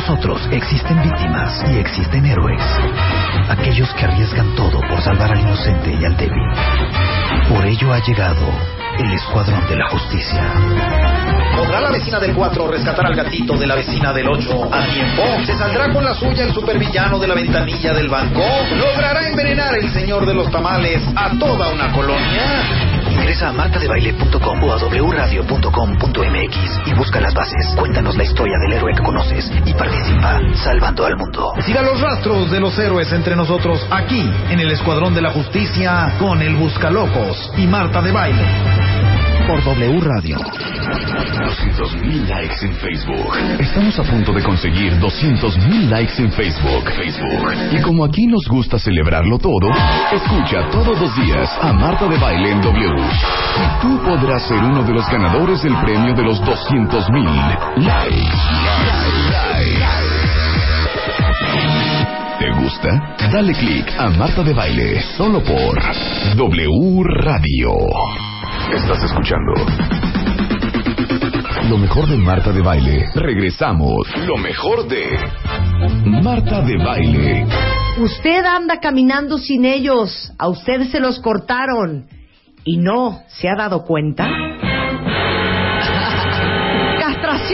nosotros existen víctimas y existen héroes. Aquellos que arriesgan todo por salvar al inocente y al débil. Por ello ha llegado el Escuadrón de la Justicia. ¿Podrá la vecina del 4 rescatar al gatito de la vecina del 8 a tiempo? ¿Se saldrá con la suya el supervillano de la ventanilla del banco? ¿Logrará envenenar el señor de los tamales a toda una colonia? Ingresa a martadebaile.com o a wradio.com.mx y busca las bases. Cuéntanos la historia del héroe que conoces y participa salvando al mundo. Siga los rastros de los héroes entre nosotros aquí en el Escuadrón de la Justicia con el Buscalocos y Marta de Baile. Por W Radio. 200.000 likes en Facebook. Estamos a punto de conseguir 200.000 likes en Facebook. Facebook. Y como aquí nos gusta celebrarlo todo, escucha todos los días a Marta de Baile en W. Y tú podrás ser uno de los ganadores del premio de los 200.000 likes. ¿Te gusta? Dale click a Marta de Baile solo por W Radio. Estás escuchando lo mejor de Marta de Baile. Regresamos. Lo mejor de Marta de Baile. Usted anda caminando sin ellos. A usted se los cortaron. Y no se ha dado cuenta.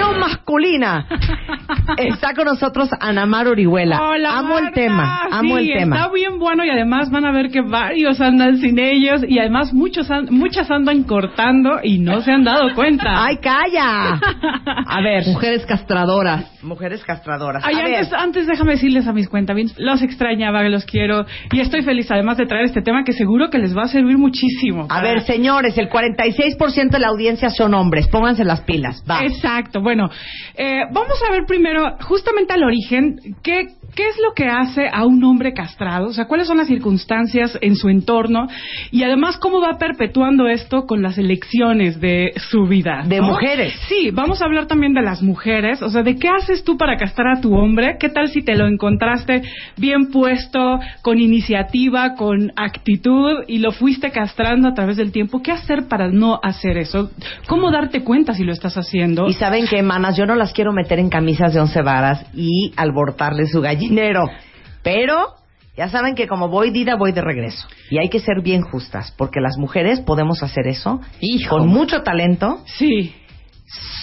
Masculina. Está con nosotros Anamar Orihuela. Hola, amo el tema, amo Sí, el tema. Está bien bueno y además van a ver que varios andan sin ellos y además muchos an- muchas andan cortando y no se han dado cuenta. ¡Ay, calla! A ver, Mujeres castradoras. Mujeres castradoras. Ay, antes, antes déjame decirles a mis cuentavientes, los extrañaba, los quiero y estoy feliz además de traer este tema que seguro que les va a servir muchísimo. a ver, señores, el 46% de la audiencia son hombres. Pónganse las pilas. Va. Exacto. Bueno, eh, vamos a ver primero, justamente al origen, ¿qué, ¿qué es lo que hace a un hombre castrado? O sea, ¿cuáles son las circunstancias en su entorno? Y además, ¿cómo va perpetuando esto con las elecciones de su vida? De mujeres. Sí, vamos a hablar también de las mujeres. O sea, ¿de qué haces tú para castrar a tu hombre? ¿Qué tal si te lo encontraste bien puesto, con iniciativa, con actitud y lo fuiste castrando a través del tiempo? ¿Qué hacer para no hacer eso? ¿Cómo darte cuenta si lo estás haciendo? Y saben que, manas, yo no las quiero meter en camisas de once varas y albortarle su gallinero. Pero ya saben que como voy Dida, voy de regreso. Y hay que ser bien justas, porque las mujeres podemos hacer eso Hijo. con mucho talento, Sí,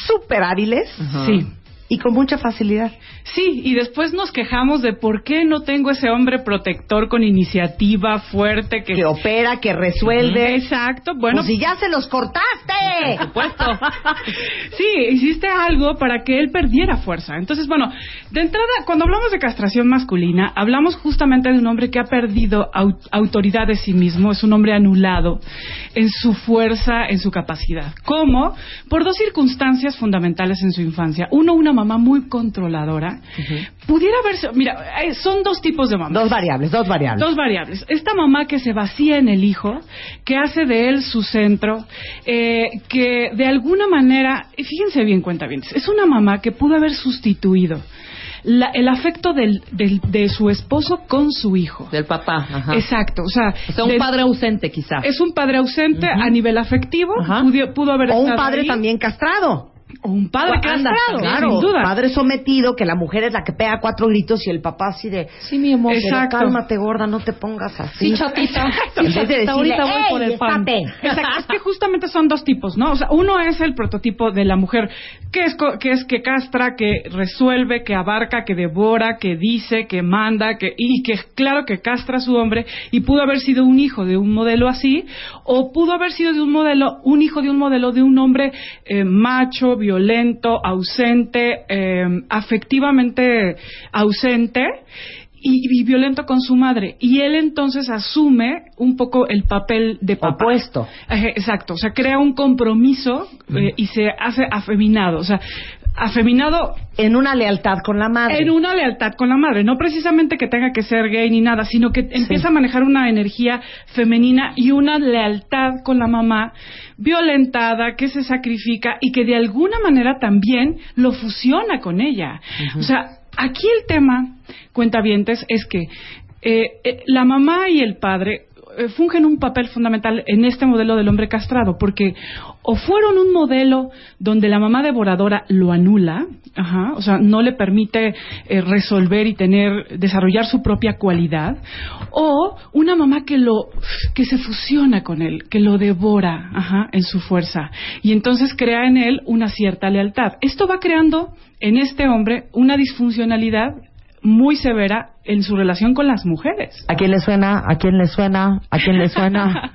súper hábiles sí. Y con mucha facilidad. Sí, y después nos quejamos de por qué no tengo ese hombre protector con iniciativa fuerte que... Que opera, que resuelve. Exacto, bueno, Pues si ya se los cortaste. supuesto. sí, hiciste algo para que él perdiera fuerza. Entonces, bueno, de entrada, cuando hablamos de castración masculina, hablamos justamente de un hombre que ha perdido au- autoridad de sí mismo, es un hombre anulado en su fuerza, en su capacidad. ¿Cómo? Por dos circunstancias fundamentales en su infancia. Uno, una mamá muy controladora. Pudiera verse, mira, eh, son dos tipos de mamás. Dos variables, dos variables. Dos variables. Esta mamá que se vacía en el hijo, que hace de él su centro, eh, que de alguna manera, fíjense bien, cuenta bien, es una mamá que pudo haber sustituido la- el afecto del, del- de su esposo con su hijo. Del papá. Ajá. Exacto, o sea, O sea, un padre ausente quizá. es un padre ausente a nivel afectivo, pudo, pudo haber O un padre ahí, también castrado. O un padre castrado, claro, sin duda. padre sometido, que la mujer es la que pega cuatro gritos y el papá así de, Sí, mi amor. pero cálmate gorda, no te pongas así. Sí, chatita. En vez de decirle, ahorita voy "Ey, por el pan. estate". Exacto, es que justamente son dos tipos, ¿no? O sea, uno es el prototipo de la mujer que es, co- que es que castra, que resuelve, que abarca, que devora, que dice, que manda, que y que claro que castra a su hombre y pudo haber sido un hijo de un modelo así o pudo haber sido de un modelo, un hijo de un modelo de un hombre eh, macho, violento, ausente, eh, afectivamente ausente y, y violento con su madre. Y él entonces asume un poco el papel de papá. Opuesto. Exacto, o sea, crea un compromiso eh, y se hace afeminado, o sea, afeminado En una lealtad con la madre. en una lealtad con la madre, no precisamente que tenga que ser gay ni nada, sino que empieza a manejar una energía femenina y una lealtad con la mamá violentada, que se sacrifica y que de alguna manera también lo fusiona con ella. O sea, aquí el tema, cuentavientes, es que eh, eh, la mamá y el padre fungen un papel fundamental en este modelo del hombre castrado, porque o fueron un modelo donde la mamá devoradora lo anula, ajá, o sea, no le permite eh, resolver y tener, desarrollar su propia cualidad, o una mamá que lo, que se fusiona con él, que lo devora, en su fuerza, y entonces crea en él una cierta lealtad. Esto va creando en este hombre una disfuncionalidad muy severa en su relación con las mujeres. ¿A quién le suena? ¿A quién le suena? ¿A quién le suena?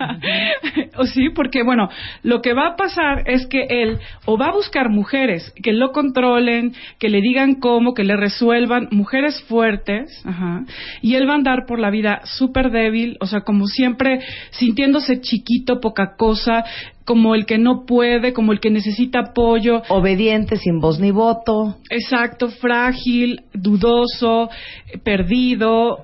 o sí, porque bueno, lo que va a pasar es que él o va a buscar mujeres que lo controlen, que le digan cómo, que le resuelvan, mujeres fuertes, ajá, y él va a andar por la vida súper débil, o sea, como siempre sintiéndose chiquito, poca cosa, como el que no puede, como el que necesita apoyo. Obediente, sin voz ni voto. Exacto, frágil, dudoso, perdido,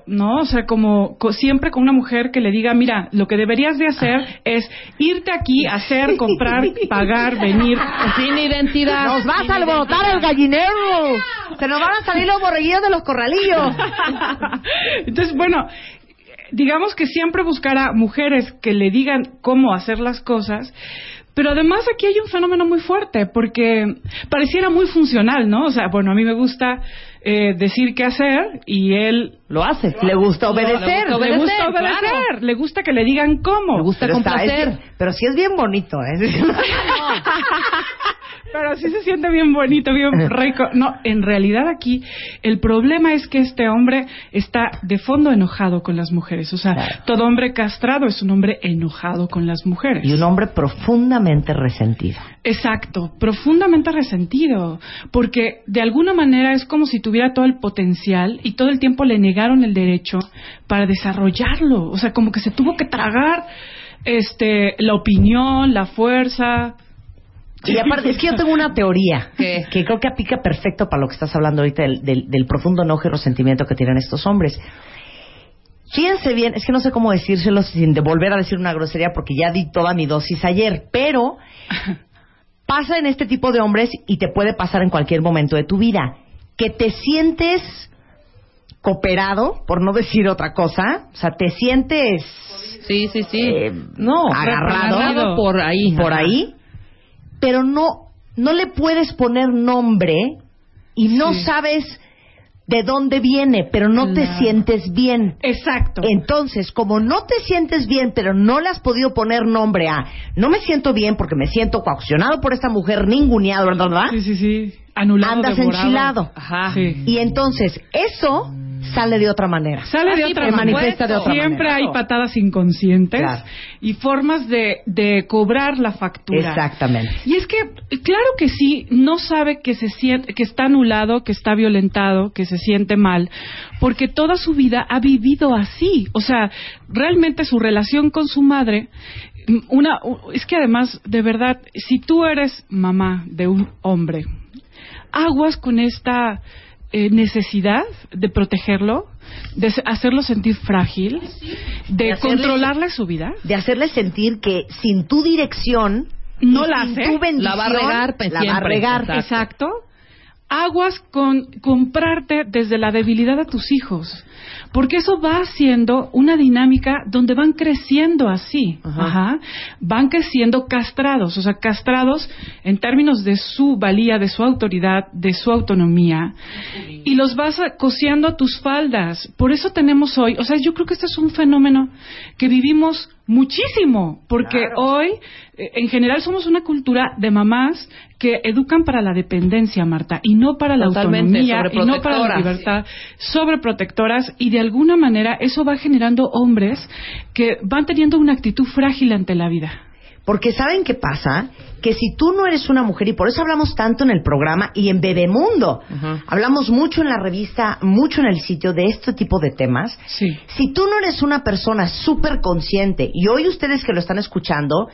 ¿no? O sea, como co- siempre con una mujer que le diga, mira, lo que deberías de hacer es irte aquí, hacer, comprar, pagar, venir. Sin identidad. ¡Nos vas a alborotar el gallinero! ¡Se nos van a salir los borreguillos de los corralillos! Entonces, bueno, digamos que siempre buscará mujeres que le digan cómo hacer las cosas. Pero además aquí hay un fenómeno muy fuerte, porque pareciera muy funcional, ¿no? O sea, bueno, a mí me gusta eh, decir qué hacer y él Lo hace. Le gusta obedecer. le gusta Obedecer, obedecer, claro. le gusta que le digan cómo. Me gusta Pero, está- complacer. es- pero sí es bien bonito, ¿eh? Pero sí se siente bien bonito, bien rico. No, en realidad aquí el problema es que este hombre está de fondo enojado con las mujeres. O sea, Claro. todo hombre castrado es un hombre enojado con las mujeres. Y un hombre profundamente resentido. Exacto, profundamente resentido, porque de alguna manera es como si tuviera todo el potencial y todo el tiempo le negaron el derecho para desarrollarlo, o sea, como que se tuvo que tragar este la opinión, la fuerza. Y aparte, es que yo tengo una teoría ¿Qué? que creo que aplica perfecto para lo que estás hablando ahorita del, del- del profundo enojo y resentimiento que tienen estos hombres. Fíjense bien, es que no sé cómo decírselo sin de volver a decir una grosería porque ya di toda mi dosis ayer, pero pasa en este tipo de hombres y te puede pasar en cualquier momento de tu vida, que te sientes cooperado, por no decir otra cosa, o sea, te sientes Sí, sí, sí. eh, no agarrado Agarrado por ahí. por ahí, pero no, no le puedes poner nombre y no Sí. sabes de dónde viene, pero no te sientes bien. Exacto. Entonces, como no te sientes bien, pero no le has podido poner nombre a, no me siento bien porque me siento coaccionado por esta mujer, ninguneado, ¿verdad? verdad? Sí, sí, sí. Anulado, Andas devorado. enchilado. Ajá. Sí. Y entonces, eso sale de otra manera. Sale Ah, de sí, otra manera. manifiesta de otra Siempre manera. hay patadas inconscientes Claro. y formas de, de cobrar la factura. Exactamente. Y es que, claro que sí, no sabe que se siente, que está anulado, que está violentado, que se siente mal, porque toda su vida ha vivido así. O sea, realmente su relación con su madre, mm, una, es que además, de verdad, si tú eres mamá de un hombre, aguas con esta eh, necesidad de protegerlo, de hacerlo sentir frágil, de De hacerle- controlarle su vida. De hacerle sentir que sin tu dirección, No la sin hace, tu bendición, la va a regar, la va a regar. Exacto. Exacto. Aguas con comprarte desde la debilidad de tus hijos, porque eso va haciendo una dinámica donde van creciendo así, Ajá. Ajá. van creciendo castrados, o sea, castrados en términos de su valía, de su autoridad, de su autonomía, y los vas a- cosiendo a tus faldas. Por eso tenemos hoy, o sea, yo creo que este es un fenómeno que vivimos muchísimo, porque Claro. hoy, eh, en general, somos una cultura de mamás que educan para la dependencia, Marta, y no para la Totalmente, autonomía, y no para la libertad, sobreprotectoras, y de alguna manera eso va generando hombres que van teniendo una actitud frágil ante la vida. Porque ¿saben qué pasa? Que si tú no eres una mujer, y por eso hablamos tanto en el programa y en Bebemundo, Ajá. hablamos mucho en la revista, mucho en el sitio de este tipo de temas, Sí. si tú no eres una persona súper consciente, y hoy ustedes que lo están escuchando,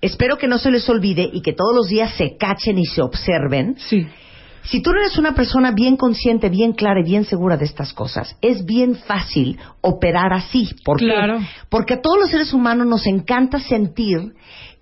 espero que no se les olvide y que todos los días se cachen y se observen, Sí. Si tú no eres una persona bien consciente, bien clara y bien segura de estas cosas, es bien fácil operar así. ¿Por qué? Claro. Porque a todos los seres humanos nos encanta sentir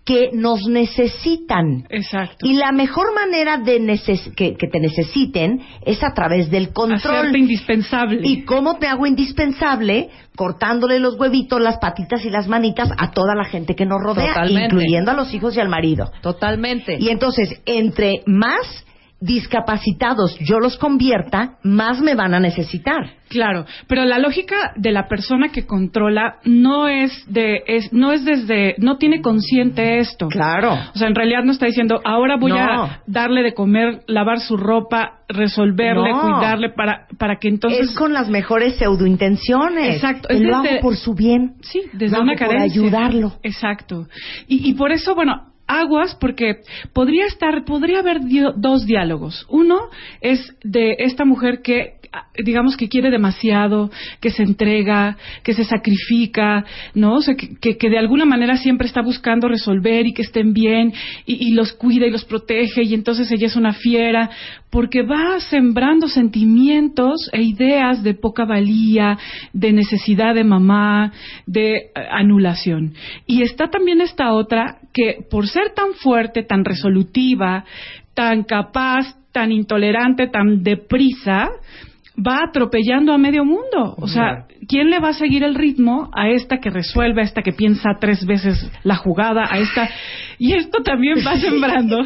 que nos necesitan. Exacto. Y la mejor manera de neces- que, que te necesiten es a través del control. Hacerte indispensable. ¿Y cómo te hago indispensable? Cortándole los huevitos, las patitas y las manitas a toda la gente que nos rodea, Totalmente. incluyendo a los hijos y al marido. Totalmente. Y entonces, entre más discapacitados yo los convierta, más me van a necesitar. Claro, pero la lógica de la persona que controla no es de es no es desde no tiene consciente esto. Claro. O sea, en realidad no está diciendo, ahora voy No. a darle de comer, lavar su ropa, resolverle, No. cuidarle para para que entonces es con las mejores pseudointenciones. Exacto, es lo desde- hago por su bien. Sí, desde Lo una hago por carencia. ayudarlo. Exacto. Y, y por eso, bueno, aguas, porque podría estar, podría haber dos diálogos. Uno es de esta mujer que digamos que quiere demasiado, que se entrega, que se sacrifica, ¿no? O que de alguna manera siempre está buscando resolver y que estén bien y, y los cuida y los protege y entonces ella es una fiera porque va sembrando sentimientos e ideas de poca valía, de necesidad de mamá, de eh, anulación. Y está también esta otra que por ser tan fuerte, tan resolutiva, tan capaz, tan intolerante, tan deprisa, va atropellando a medio mundo. O sea, ¿quién le va a seguir el ritmo a esta que resuelve, a esta que piensa tres veces la jugada, a esta... Y esto también va sembrando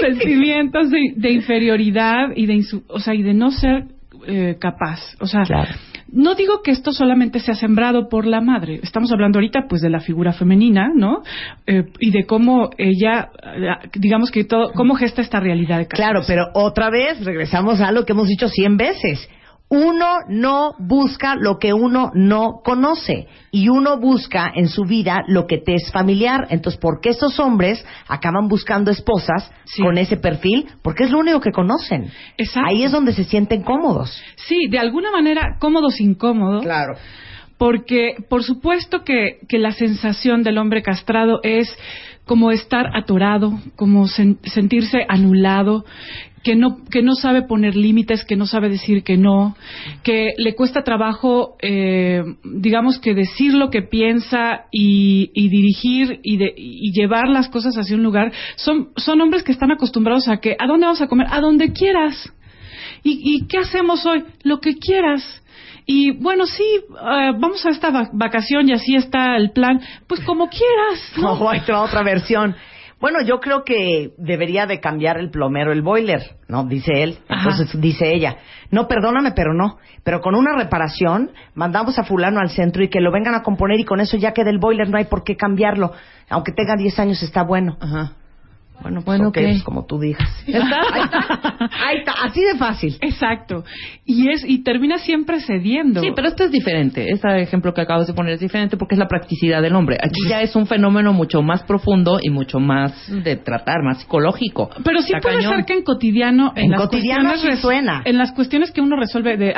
sentimientos de, de inferioridad y de, insu- o sea, y de no ser eh, capaz. O sea, Claro. no digo que esto solamente sea sembrado por la madre. Estamos hablando ahorita, pues, de la figura femenina, ¿no? Eh, y de cómo ella, eh, digamos que todo, cómo gesta esta realidad de Claro, pero otra vez regresamos a lo que hemos dicho cien veces. Uno no busca lo que uno no conoce y uno busca en su vida lo que te es familiar. Entonces, ¿por qué estos hombres acaban buscando esposas Sí. con ese perfil? Porque es lo único que conocen. Exacto. Ahí es donde se sienten cómodos. Sí, de alguna manera, cómodos, incómodos. Claro. Porque, por supuesto que, que la sensación del hombre castrado es como estar atorado, como sen- sentirse anulado, que no, que no sabe poner límites, que no sabe decir que no, que le cuesta trabajo, eh, digamos que decir lo que piensa y, y dirigir y, de- y llevar las cosas hacia un lugar. Son, son hombres que están acostumbrados a que, ¿a dónde vamos a comer? A donde quieras. ¿Y, y qué hacemos hoy? Lo que quieras. Y bueno, sí, eh, vamos a esta va- vacación y así está el plan. Pues como quieras. ¿no? No, ahí te va otra versión. Bueno, yo creo que debería de cambiar el plomero el boiler, ¿no? Dice él. Ajá. Entonces dice ella, no, perdóname, pero no. Pero con una reparación, mandamos a fulano al centro y que lo vengan a componer y con eso ya queda el boiler, no hay por qué cambiarlo. Aunque tenga 10 años está bueno. Ajá. Bueno, pues, Bueno, ok, ok. pues como tú digas. ¿Está? Ahí está. Ahí está, así de fácil. Exacto. Y es y termina siempre cediendo. Sí, pero esto es diferente. Este ejemplo que acabas de poner es diferente porque es la practicidad del hombre. Aquí ya es un fenómeno mucho más profundo y mucho más de tratar, más psicológico. Pero sí Está puede ser que en cotidiano, en, En las cotidiano cuestiones sí suena. en las cuestiones que uno resuelve de,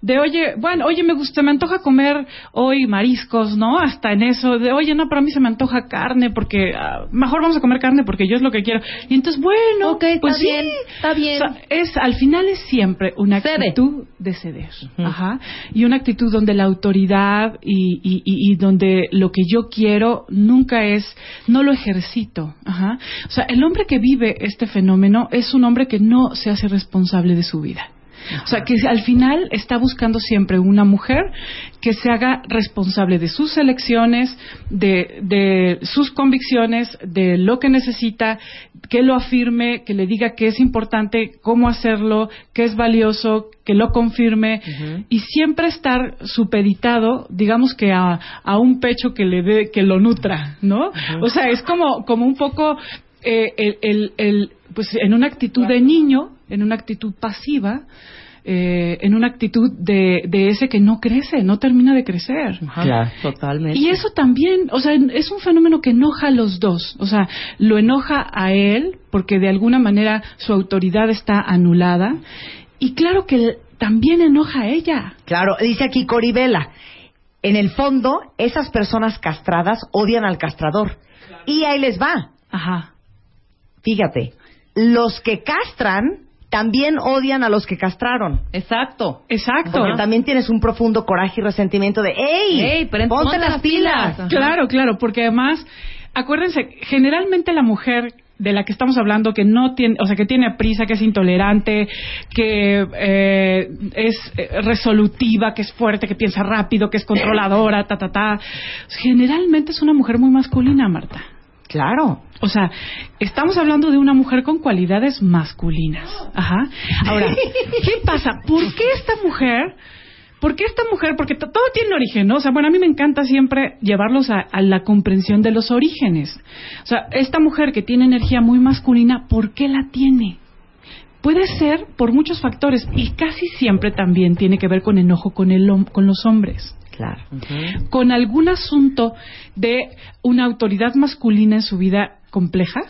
de oye, bueno, oye, me gusta, me antoja comer hoy mariscos, ¿no? Hasta en eso, de oye, no, para mí se me antoja carne porque ah, mejor vamos a comer carne porque yo es lo que quiero. Y entonces, bueno, está pues sí. bien, está bien. O sea, es al final es siempre una Cede. actitud de ceder, ajá, y una actitud donde la autoridad y, y- y- y donde lo que yo quiero nunca es, no lo ejercito, ajá. O sea, el hombre que vive este fenómeno es un hombre que no se hace responsable de su vida. O sea, que al final está buscando siempre una mujer que se haga responsable de sus elecciones, de, de sus convicciones, de lo que necesita, que lo afirme, que le diga que es importante, cómo hacerlo, que es valioso, que lo confirme y siempre estar supeditado, digamos que a, a un pecho que le dé, que lo nutra, ¿no? O sea, es como, como un poco eh, el, el- el- pues en una actitud de niño, en una actitud pasiva, eh, en una actitud de, de ese que no crece, no termina de crecer. Claro, totalmente. Y eso también, o sea, es un fenómeno que enoja a los dos. O sea, lo enoja a él porque de alguna manera su autoridad está anulada. Y claro que también enoja a ella. Claro, dice aquí Coribela. En el fondo, esas personas castradas odian al castrador. Y ahí les va. Ajá. Fíjate, los que castran también odian a los que castraron. Exacto. Exacto. Porque también tienes un profundo coraje y resentimiento de, ¡Ey! Ey, pero ponte, ponte las las pilas! pilas. Claro, claro, porque además acuérdense, generalmente la mujer de la que estamos hablando que no tiene, o sea, que tiene prisa, que es intolerante, que eh, es eh, resolutiva, que es fuerte, que piensa rápido, que es controladora, ta, ta, ta. Generalmente es una mujer muy masculina, Marta. Claro. O sea, estamos hablando de una mujer con cualidades masculinas. Ajá. Ahora, ¿qué pasa? ¿Por qué esta mujer? ¿Por qué esta mujer? Porque todo tiene origen, ¿no? O sea, bueno, a mí me encanta siempre llevarlos a, a, la comprensión de los orígenes. O sea, esta mujer que tiene energía muy masculina, ¿por qué la tiene? Puede ser por muchos factores y casi siempre también tiene que ver con enojo con, el, con los hombres. Claro. Uh -huh. Con algún asunto de una autoridad masculina en su vida compleja.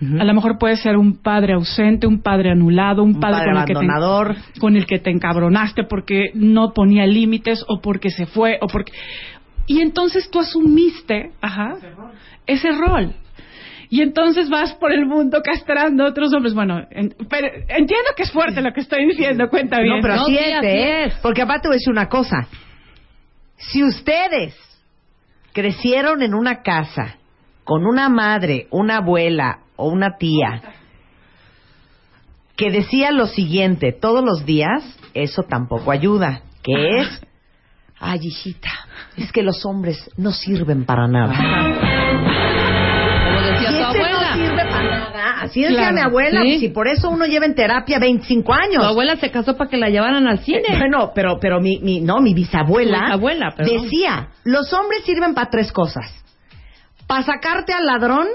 Uh -huh. A lo mejor puede ser un padre ausente, un padre anulado, un, un padre, padre con, el abandonador. Que te, con el que te encabronaste porque no ponía límites o porque se fue o porque y entonces tú asumiste, ajá, ese rol. Y entonces vas por el mundo castrando a otros hombres. Bueno, en, pero entiendo que es fuerte lo que estoy diciendo, cuenta bien. No, pero así No, es, ¿eh? es. Porque aparte decir una cosa. Si ustedes crecieron en una casa con una madre, una abuela o una tía que decía lo siguiente todos los días, eso tampoco ayuda. Que es, ay, hijita, es que los hombres no sirven para nada. Así decía Claro, mi abuela, sí. y por eso uno lleva en terapia 25 años. Tu abuela se casó para que la llevaran al cine. Bueno, pero, pero mi, mi, no, mi bisabuela, perdón. decía, los hombres sirven para tres cosas. Para sacarte al ladrón,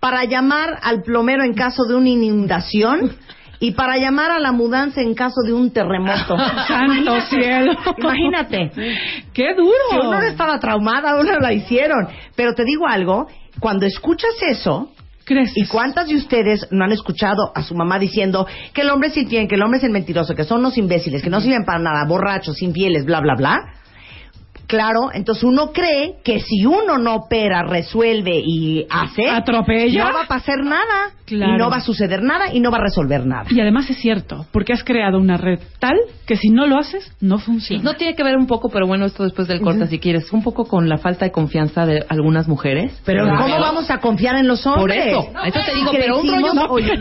para llamar al plomero en caso de una inundación y para llamar a la mudanza en caso de un terremoto. Santo cielo. Imagínate. ¡Qué duro! Si uno no estaba traumada, uno la hicieron. Pero te digo algo, cuando escuchas eso, ¿Y cuántas de ustedes no han escuchado a su mamá diciendo que el hombre es infiel, que el hombre es el mentiroso, que son los imbéciles, que no sirven para nada, borrachos, infieles, bla, bla, bla? Claro, entonces uno cree que si uno no opera, resuelve y hace, ¿Atropella? no va a pasar nada, Claro. y no va a suceder nada y no va a resolver nada. Y además es cierto, porque has creado una red tal que si no lo haces, no funciona. No tiene que ver un poco, pero bueno, esto después del corte, si quieres, un poco con la falta de confianza de algunas mujeres. Pero Claro. ¿cómo vamos a confiar en los Por hombres? eso, eso te digo, pero un rollo,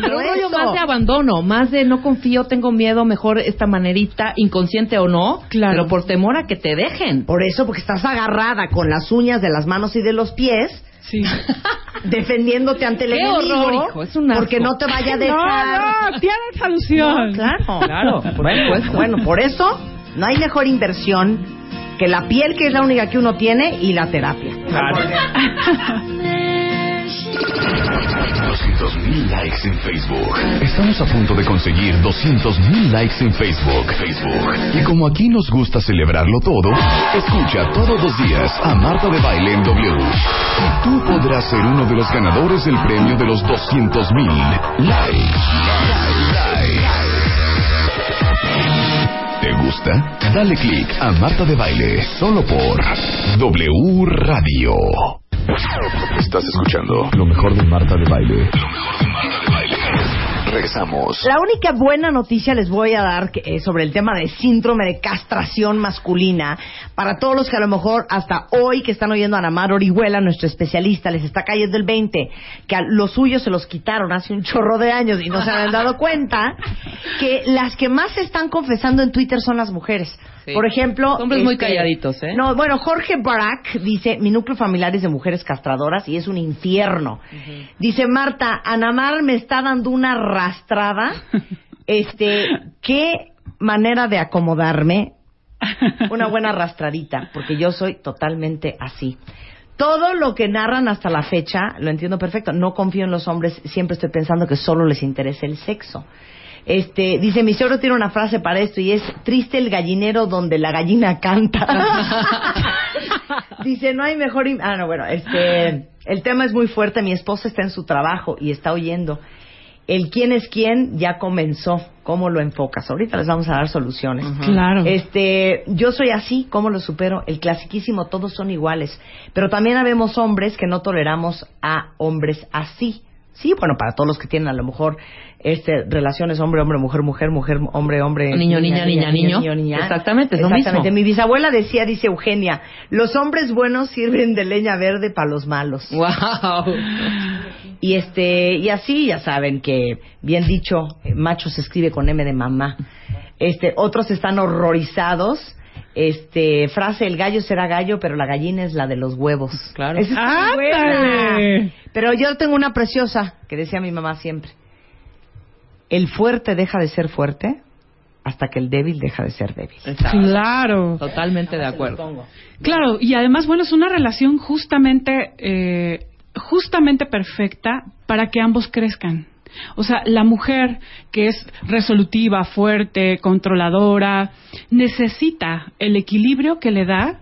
pero un rollo más de abandono, más de no confío, tengo miedo, mejor esta manerita, inconsciente o no, Claro. pero por temor a que te dejen. Por eso, porque estás agarrada con las uñas de las manos y de los pies, Sí. defendiéndote ante el Qué enemigo, horror, hijo, es un asco. porque no te vaya a dejar. No, no, tiene solución. No, claro, Claro, por bueno, bueno, por eso no hay mejor inversión que la piel, que es la única que uno tiene, y la terapia. 200 mil likes en Facebook. Estamos a punto de conseguir 200 mil likes en Facebook. Facebook. Y como aquí nos gusta celebrarlo todo, escucha todos los días a Marta de Baile en W. Y tú podrás ser uno de los ganadores del premio de los 200 mil likes. ¿Te gusta? Dale click a Marta de Baile solo por W Radio. Estás escuchando lo mejor de Marta de Baile. Lo mejor de Marta de Baile. Regresamos. La única buena noticia les voy a dar que, eh, sobre el tema de síndrome de castración masculina para todos los que a lo mejor hasta hoy que están oyendo a Anamar Orihuela, nuestro especialista, les está cayendo el 20, que a los suyos se los quitaron hace un chorro de años y no se habían dado cuenta, que las que más se están confesando en Twitter son las mujeres. Sí. Por ejemplo... Hombres muy calladitos, ¿eh? No, bueno, Jorge Barak dice, mi núcleo familiar es de mujeres castradoras y es un infierno. Dice, Marta, Anamar me está dando una arrastrada. este, qué manera de acomodarme. Una buena arrastradita, porque yo soy totalmente así. Todo lo que narran hasta la fecha, lo entiendo perfecto. No confío en los hombres, siempre estoy pensando que solo les interesa el sexo. Este, dice, mi suegro tiene una frase para esto y es triste el gallinero donde la gallina canta. dice, no hay mejor... im- Ah, no, bueno, este, el tema es muy fuerte. Mi esposa está en su trabajo y está oyendo. El quién es quién ya comenzó. ¿Cómo lo enfocas? Ahorita les vamos a dar soluciones. Claro. Este, yo soy así, ¿cómo lo supero? El clasiquísimo, todos son iguales. Pero también habemos hombres que no toleramos a hombres así. Sí, bueno, para todos los que tienen a lo mejor este, relaciones hombre, hombre, mujer, mujer, mujer, hombre, hombre. Niño, niña, niña, niño. Exactamente, es lo Exactamente. Mi bisabuela decía, dice Eugenia, los hombres buenos sirven de leña verde para los malos. Wow. Y este, y así ya saben que, bien dicho, macho se escribe con M de mamá. Este, otros están horrorizados. Este, frase, el gallo será gallo, pero la gallina es la de los huevos. Claro. Buena. Pero yo tengo una preciosa que decía mi mamá siempre. El fuerte deja de ser fuerte hasta que el débil deja de ser débil. Exacto. Claro. Totalmente de acuerdo. Claro, y además, bueno, es una relación justamente, eh, justamente perfecta para que ambos crezcan. O sea, la mujer que es resolutiva, fuerte, controladora, necesita el equilibrio que le da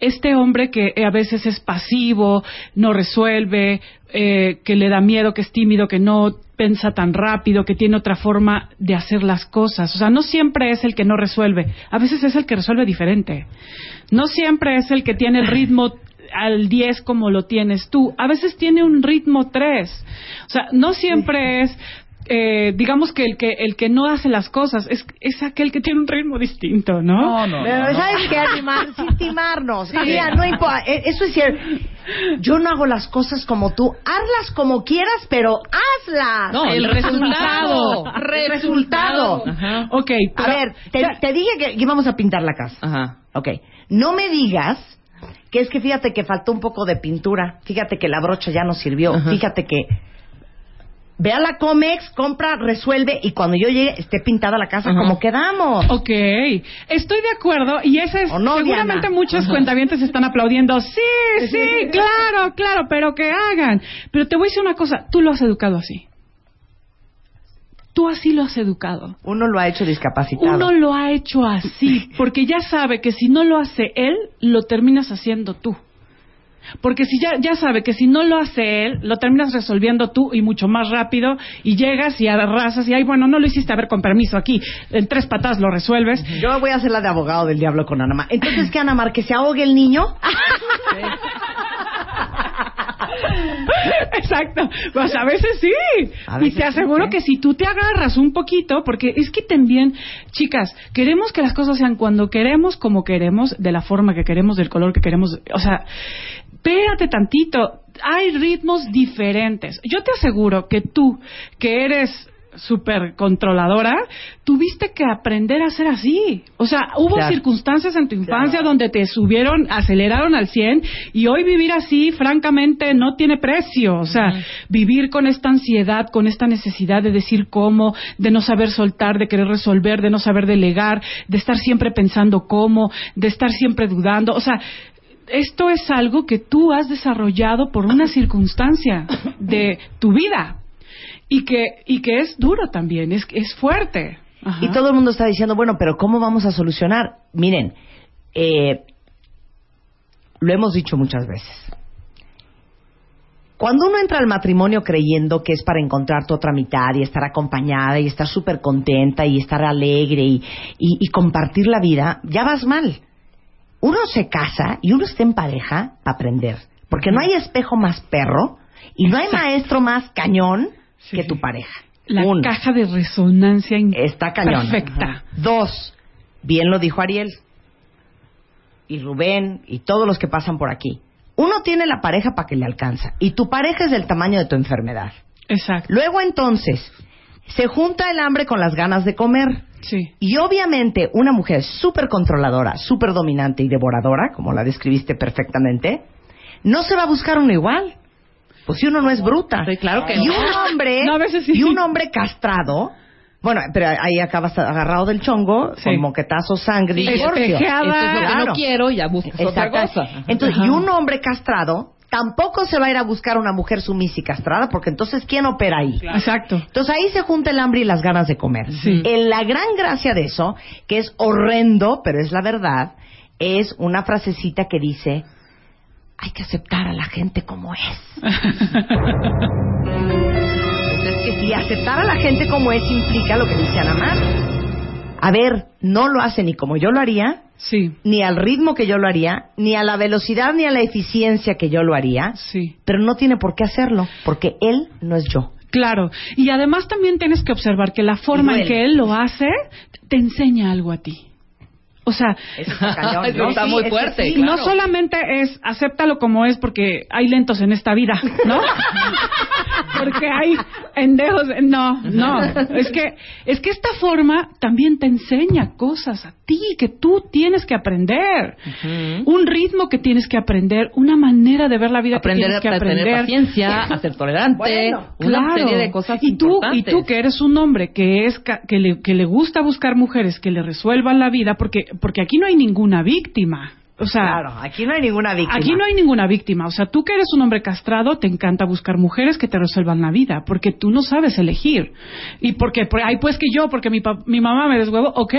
este hombre que a veces es pasivo, no resuelve, eh, que le da miedo, que es tímido, que no piensa tan rápido, que tiene otra forma de hacer las cosas. O sea, no siempre es el que no resuelve, a veces es el que resuelve diferente. No siempre es el que tiene el ritmo al 10 como lo tienes tú, a veces tiene un ritmo 3. O sea, no siempre es eh, digamos que el que el que no hace las cosas es, es aquel que tiene un ritmo distinto, ¿no? Pero ¿sabes qué? Animar, sin timarnos. Mira, no importa. eh, Eso es cierto. Yo no hago las cosas como tú. Hazlas como quieras, pero hazlas. No, el resultado. El resultado. Ajá. Ok, A ver, te, te dije que íbamos a pintar la casa. Ajá. Ok. No me digas que es que fíjate que faltó un poco de pintura. Fíjate que la brocha ya no sirvió. Ajá. Fíjate que. Ve a la Comex, compra, resuelve y cuando yo llegue esté pintada la casa Ajá. como quedamos. Ok, estoy de acuerdo y ese es ¿O no, seguramente Diana? muchos cuentavientes están aplaudiendo. Sí, sí, claro, claro, pero que hagan. Pero te voy a decir una cosa, tú lo has educado así. Tú así lo has educado. Uno lo ha hecho discapacitado. Uno lo ha hecho así, porque ya sabe que si no lo hace él, lo terminas haciendo tú. Porque si ya, ya sabe que si no lo hace él, lo terminas resolviendo tú y mucho más rápido y llegas y arrasas y ay, bueno, no lo hiciste, a ver, con permiso aquí, en tres patadas lo resuelves. Yo voy a hacer la de abogado del diablo con Ana Mar. Entonces, ¿qué, Ana Mar? ¿Que se ahogue el niño? Exacto. Pues a veces sí. A y te sí, aseguro ¿eh? que si tú te agarras un poquito, porque es que también, chicas, queremos que las cosas sean cuando queremos, como queremos, de la forma que queremos, del color que queremos. O sea, espérate tantito. Hay ritmos diferentes. Yo te aseguro que tú, que eres súper controladora, tuviste que aprender a ser así. O sea, hubo Claro. circunstancias en tu infancia Claro. donde te subieron, aceleraron al 100 y hoy vivir así, francamente, no tiene precio. O sea, vivir con esta ansiedad, con esta necesidad de decir cómo, de no saber soltar, de querer resolver, de no saber delegar, de estar siempre pensando cómo, de estar siempre dudando. O sea, esto es algo que tú has desarrollado por una circunstancia de tu vida y que y que es duro también, es es fuerte. Ajá. Y todo el mundo está diciendo, bueno, pero ¿cómo vamos a solucionar? Miren, eh, lo hemos dicho muchas veces. Cuando uno entra al matrimonio creyendo que es para encontrar tu otra mitad y estar acompañada y estar súper contenta y estar alegre y, y- y compartir la vida, ya vas mal. Uno se casa y uno está en pareja para aprender. Porque no hay espejo más perro y no hay maestro más cañón Sí, que tu pareja. la Uno. caja de resonancia Está cañón. perfecta. Ajá. Dos, bien lo dijo Ariel y Rubén y todos los que pasan por aquí. Uno tiene la pareja para que le alcanza y tu pareja es del tamaño de tu enfermedad. Exacto. Luego entonces se junta el hambre con las ganas de comer. Sí. Y obviamente una mujer súper controladora, súper dominante y devoradora, como la describiste perfectamente, no se va a buscar uno igual. Pues si uno no es bruta. Sí, claro que y no. un hombre, No, sí. y un hombre castrado, bueno, pero ahí acabas agarrado del chongo, Sí. con moquetazo, sangre y Sí, divorcio. espejeada. Esto es lo que Claro. no quiero, ya buscas otra cosa. Entonces, Ajá. y un hombre castrado tampoco se va a ir a buscar una mujer sumisa y castrada, porque entonces ¿quién opera ahí? Exacto. Entonces ahí se junta el hambre y las ganas de comer. Sí. En la gran gracia de eso, que es horrendo, pero es la verdad, es una frasecita que dice, hay que aceptar a la gente como es. Y aceptar a la gente como es implica lo que dice Ana Mar. A ver, no lo hace ni como yo lo haría, Sí, ni al ritmo que yo lo haría, ni a la velocidad ni a la eficiencia que yo lo haría, sí. pero no tiene por qué hacerlo, porque él no es yo. Claro. Y además también tienes que observar que la forma en que él lo hace te enseña algo a ti. O sea, Eso está cañón, ¿no? está Sí, muy fuerte, sí. claro. no solamente es acéptalo como es porque hay lentos en esta vida, ¿no? porque hay endejos, no, no, es que es que esta forma también te enseña cosas a ti que tú tienes que aprender. Un ritmo que tienes que aprender, una manera de ver la vida aprender que a tienes que tener aprender. paciencia, a ser tolerante, Bueno, una Claro. serie de cosas y tú importantes. y tú que eres un hombre que es ca- que le, que le gusta buscar mujeres que le resuelvan la vida porque porque aquí no hay ninguna víctima o sea Claro, aquí no hay ninguna víctima. Aquí no hay ninguna víctima. O sea, tú que eres un hombre castrado, te encanta buscar mujeres que te resuelvan la vida, porque tú no sabes elegir. Y porque, por- ay, pues que yo, porque mi, pa- mi mamá me deshuevo, ok,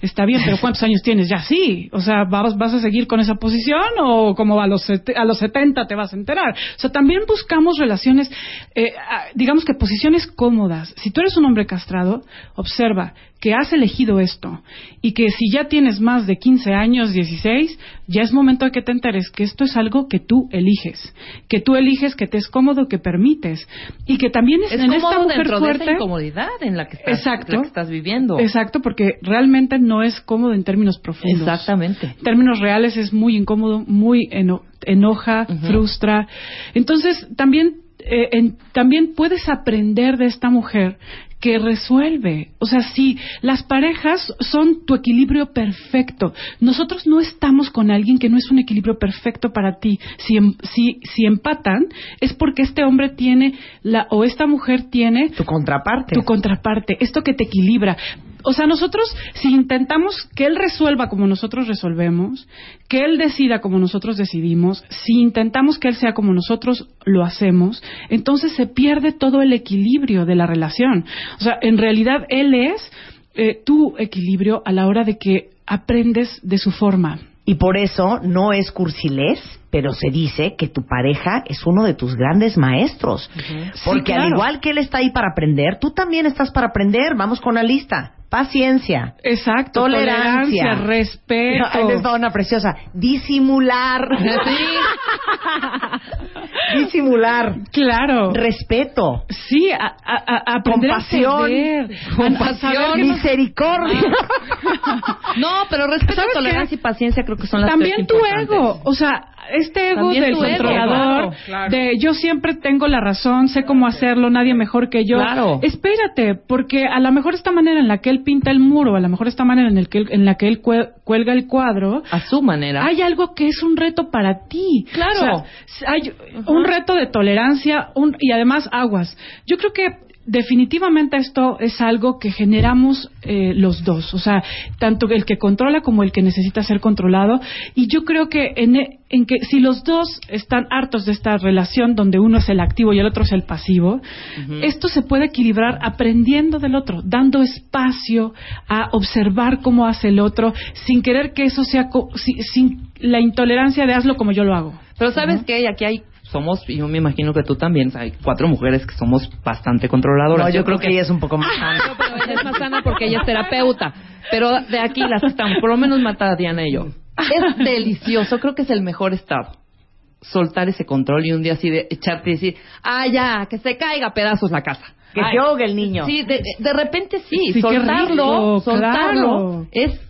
está bien, pero ¿cuántos años tienes? Ya sí. O sea, ¿vas, vas a seguir con esa posición o como a los, a los 70 te vas a enterar? O sea, también buscamos relaciones, eh, digamos que posiciones cómodas. Si tú eres un hombre castrado, observa que has elegido esto y que si ya tienes más de 15 años, 16, ya es momento de que te enteres que esto es algo que tú eliges, que tú eliges, que te es cómodo, que permites y que también es, es en esta mujer dentro de fuerte. esa incomodidad en la que estás, Exacto. la que estás viviendo. Exacto, porque realmente no es cómodo en términos profundos. Exactamente. En términos reales es muy incómodo, muy eno- enoja, frustra. Entonces, también, eh, en- también puedes aprender de esta mujer que resuelve. O sea, si las parejas son tu equilibrio perfecto, nosotros no estamos con alguien que no es un equilibrio perfecto para ti. Si, em- si, si empatan, es porque este hombre tiene la, o esta mujer tiene Tu contraparte. tu contraparte, esto que te equilibra. O sea, nosotros, si intentamos que él resuelva como nosotros resolvemos, que él decida como nosotros decidimos, si intentamos que él sea como nosotros lo hacemos, entonces se pierde todo el equilibrio de la relación. O sea, en realidad él es eh, tu equilibrio a la hora de que aprendes de su forma. Y por eso no es cursilés, pero se dice que tu pareja es uno de tus grandes maestros. Porque Sí, claro. al igual que él está ahí para aprender, tú también estás para aprender. Vamos con la lista. Paciencia. Exacto. Tolerancia. Tolerancia, respeto. Ahí les va una preciosa. Disimular. Disimular. Claro. Respeto. Sí, a, a- a- aprender Compasión. a Compasión. saber que no- Misericordia. No, pero respeto, ¿Sabes tolerancia qué? y paciencia creo que son las También tres tu ego, o sea, este ego También del controlador, claro, claro. de yo siempre tengo la razón, sé cómo hacerlo, nadie mejor que yo. Claro. Espérate, porque a lo mejor esta manera en la que él pinta el muro, a lo mejor esta manera en, el que él- en la que él cue- cuelga el cuadro, A su manera. hay algo que es un reto para ti. Claro. O sea, hay un reto de tolerancia un- y además aguas. Yo creo que definitivamente esto es algo que generamos eh, los dos, o sea, tanto el que controla como el que necesita ser controlado. Y yo creo que en, e- en que si los dos están hartos de esta relación donde uno es el activo y el otro es el pasivo, esto se puede equilibrar aprendiendo del otro, dando espacio a observar cómo hace el otro, sin querer que eso sea, co- si- sin la intolerancia de hazlo como yo lo hago. Pero sabes qué, aquí hay somos, y yo me imagino que tú también, hay cuatro mujeres que somos bastante controladoras. No, yo creo que ella es un poco más No, pero ella es más sana porque ella es terapeuta. Pero de aquí las estamos, por lo menos mata Diana y yo. Es delicioso, creo que es el mejor estado. Soltar ese control y un día así de echarte y decir, ah, ya, que se caiga a pedazos la casa. Que Ay, se ahogue el niño. Sí, de, de repente sí, soltarlo, rico, soltarlo claro. es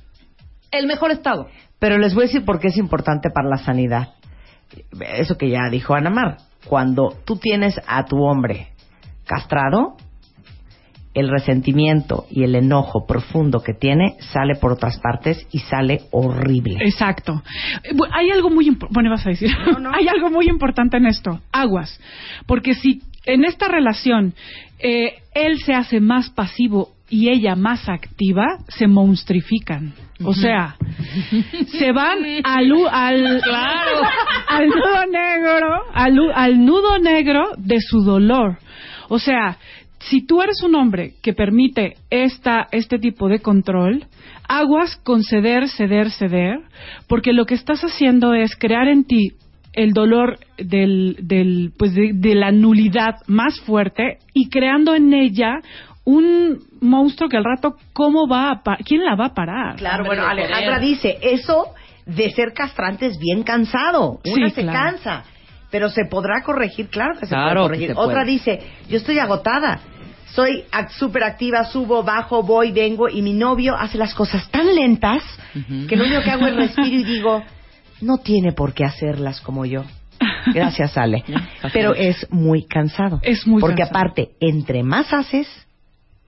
el mejor estado. Pero les voy a decir por qué es importante para la sanidad. Eso que ya dijo Ana Mar. Cuando tú tienes a tu hombre castrado, el resentimiento y el enojo profundo que tiene sale por otras partes y sale horrible. Exacto. Eh, Hay algo muy importante, bueno, vas a decir, hay algo muy importante en esto, aguas, porque si en esta relación eh, él se hace más pasivo y ella más activa, se monstrifican. O sea, se van al, nudo negro, al nudo negro de su dolor. O sea, si tú eres un hombre que permite esta, este tipo de control, aguas con ceder, ceder, ceder, porque lo que estás haciendo es crear en ti el dolor del, del, pues de, de la nulidad más fuerte y creando en ella un monstruo que al rato, ¿cómo va a pa- ¿Quién la va a parar? Claro, bueno. Alejandra dice, eso de ser castrante es bien cansado. Una Sí, se claro. cansa, pero se podrá corregir, claro que se Claro puede corregir. se puede. Otra dice, yo estoy agotada. Soy ac- súper activa, subo, bajo, voy, vengo, y mi novio hace las cosas tan lentas que lo único que hago es respiro y digo, no tiene por qué hacerlas como yo. Gracias, Ale. Pero es muy cansado. Es muy Porque cansado. aparte, entre más haces,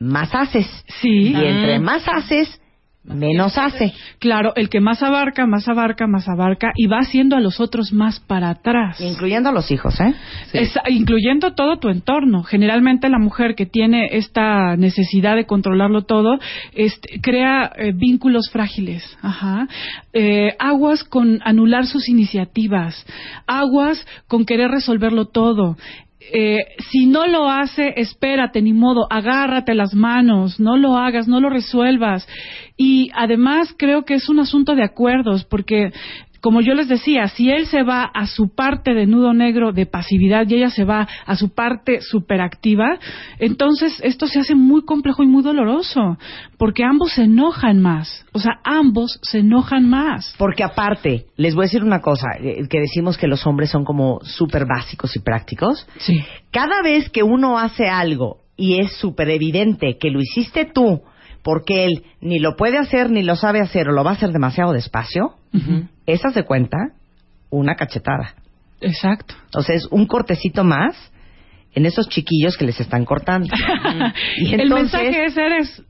más haces. Sí. Y entre más haces, menos hace. Claro, el que más abarca, más abarca, más abarca y va haciendo a los otros más para atrás. Incluyendo a los hijos, ¿eh? Sí. Es- incluyendo todo tu entorno. Generalmente la mujer que tiene esta necesidad de controlarlo todo este, crea eh, vínculos frágiles. Ajá. Eh, aguas con anular sus iniciativas. Aguas con querer resolverlo todo. Eh, si no lo hace, espérate, ni modo, agárrate las manos, no lo hagas, no lo resuelvas. Y además creo que es un asunto de acuerdos, porque como yo les decía, si él se va a su parte de nudo negro de pasividad y ella se va a su parte superactiva, entonces esto se hace muy complejo y muy doloroso, porque ambos se enojan más. O sea, ambos se enojan más. Porque aparte, les voy a decir una cosa, eh, que decimos que los hombres son como súper básicos y prácticos. Sí. Cada vez que uno hace algo y es súper evidente que lo hiciste tú, porque él ni lo puede hacer, ni lo sabe hacer, o lo va a hacer demasiado despacio, esa se cuenta una cachetada. Exacto. Entonces, un cortecito más en esos chiquillos que les están cortando. y El entonces, mensaje es eres,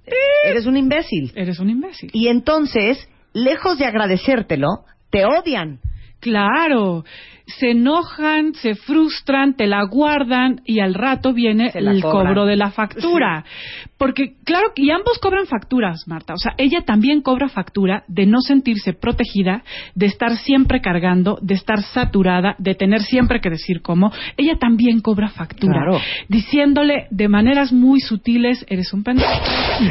eres un imbécil. eres un imbécil. Y entonces, lejos de agradecértelo, te odian. Claro, se enojan, se frustran, te la guardan y al rato viene el cobran. cobro de la factura. Porque, claro, y ambos cobran facturas, Marta. O sea, ella también cobra factura de no sentirse protegida, de estar siempre cargando, de estar saturada, de tener siempre que decir cómo. Ella también cobra factura. Claro. Diciéndole de maneras muy sutiles, eres un pendejo,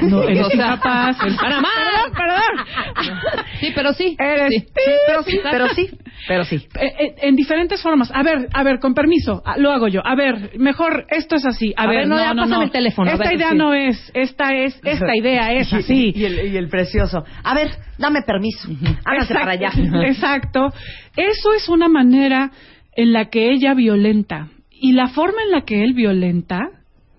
no, eres O sea, incapaz, eres- Panamá. Perdón, perdón. Sí, pero sí. Eres, Sí. sí, pero sí, pero sí, pero sí. Eh, eh, en diferentes formas. A ver, a ver, con permiso, lo hago yo. A ver, mejor esto es así. A, A ver, ver, no, no, no, pásame no. el teléfono, Esta ver, idea sí. no es, esta es, esta idea es así. Y el, y el precioso. A ver, dame permiso. Hágase para allá. Exacto. Eso es una manera en la que ella violenta. Y la forma en la que él violenta,